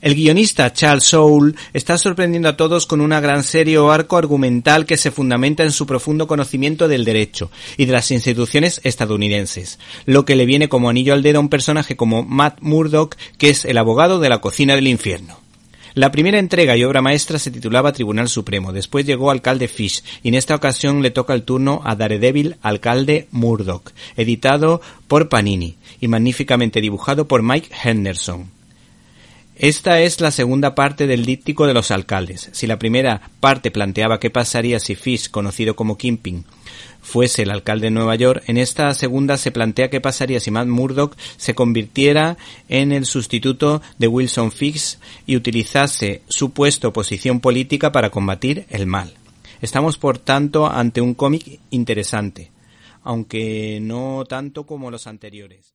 El guionista Charles Soule está sorprendiendo a todos con una gran serie o arco argumental que se fundamenta en su profundo conocimiento del derecho y de las instituciones estadounidenses, lo que le viene como anillo al dedo a un personaje como Matt Murdock, que es el abogado de la cocina del infierno. La primera entrega y obra maestra se titulaba Tribunal Supremo, después llegó Alcalde Fish y en esta ocasión le toca el turno a Daredevil Alcalde Murdock, editado por Panini y magníficamente dibujado por Mike Henderson. Esta es la segunda parte del díptico de los alcaldes. Si la primera parte planteaba qué pasaría si Fish, conocido como Kingpin, fuese el alcalde de Nueva York, en esta segunda se plantea qué pasaría si Matt Murdock se convirtiera en el sustituto de Wilson Fish y utilizase su puesto posición política para combatir el mal. Estamos, por tanto, ante un cómic interesante, aunque no tanto como los anteriores.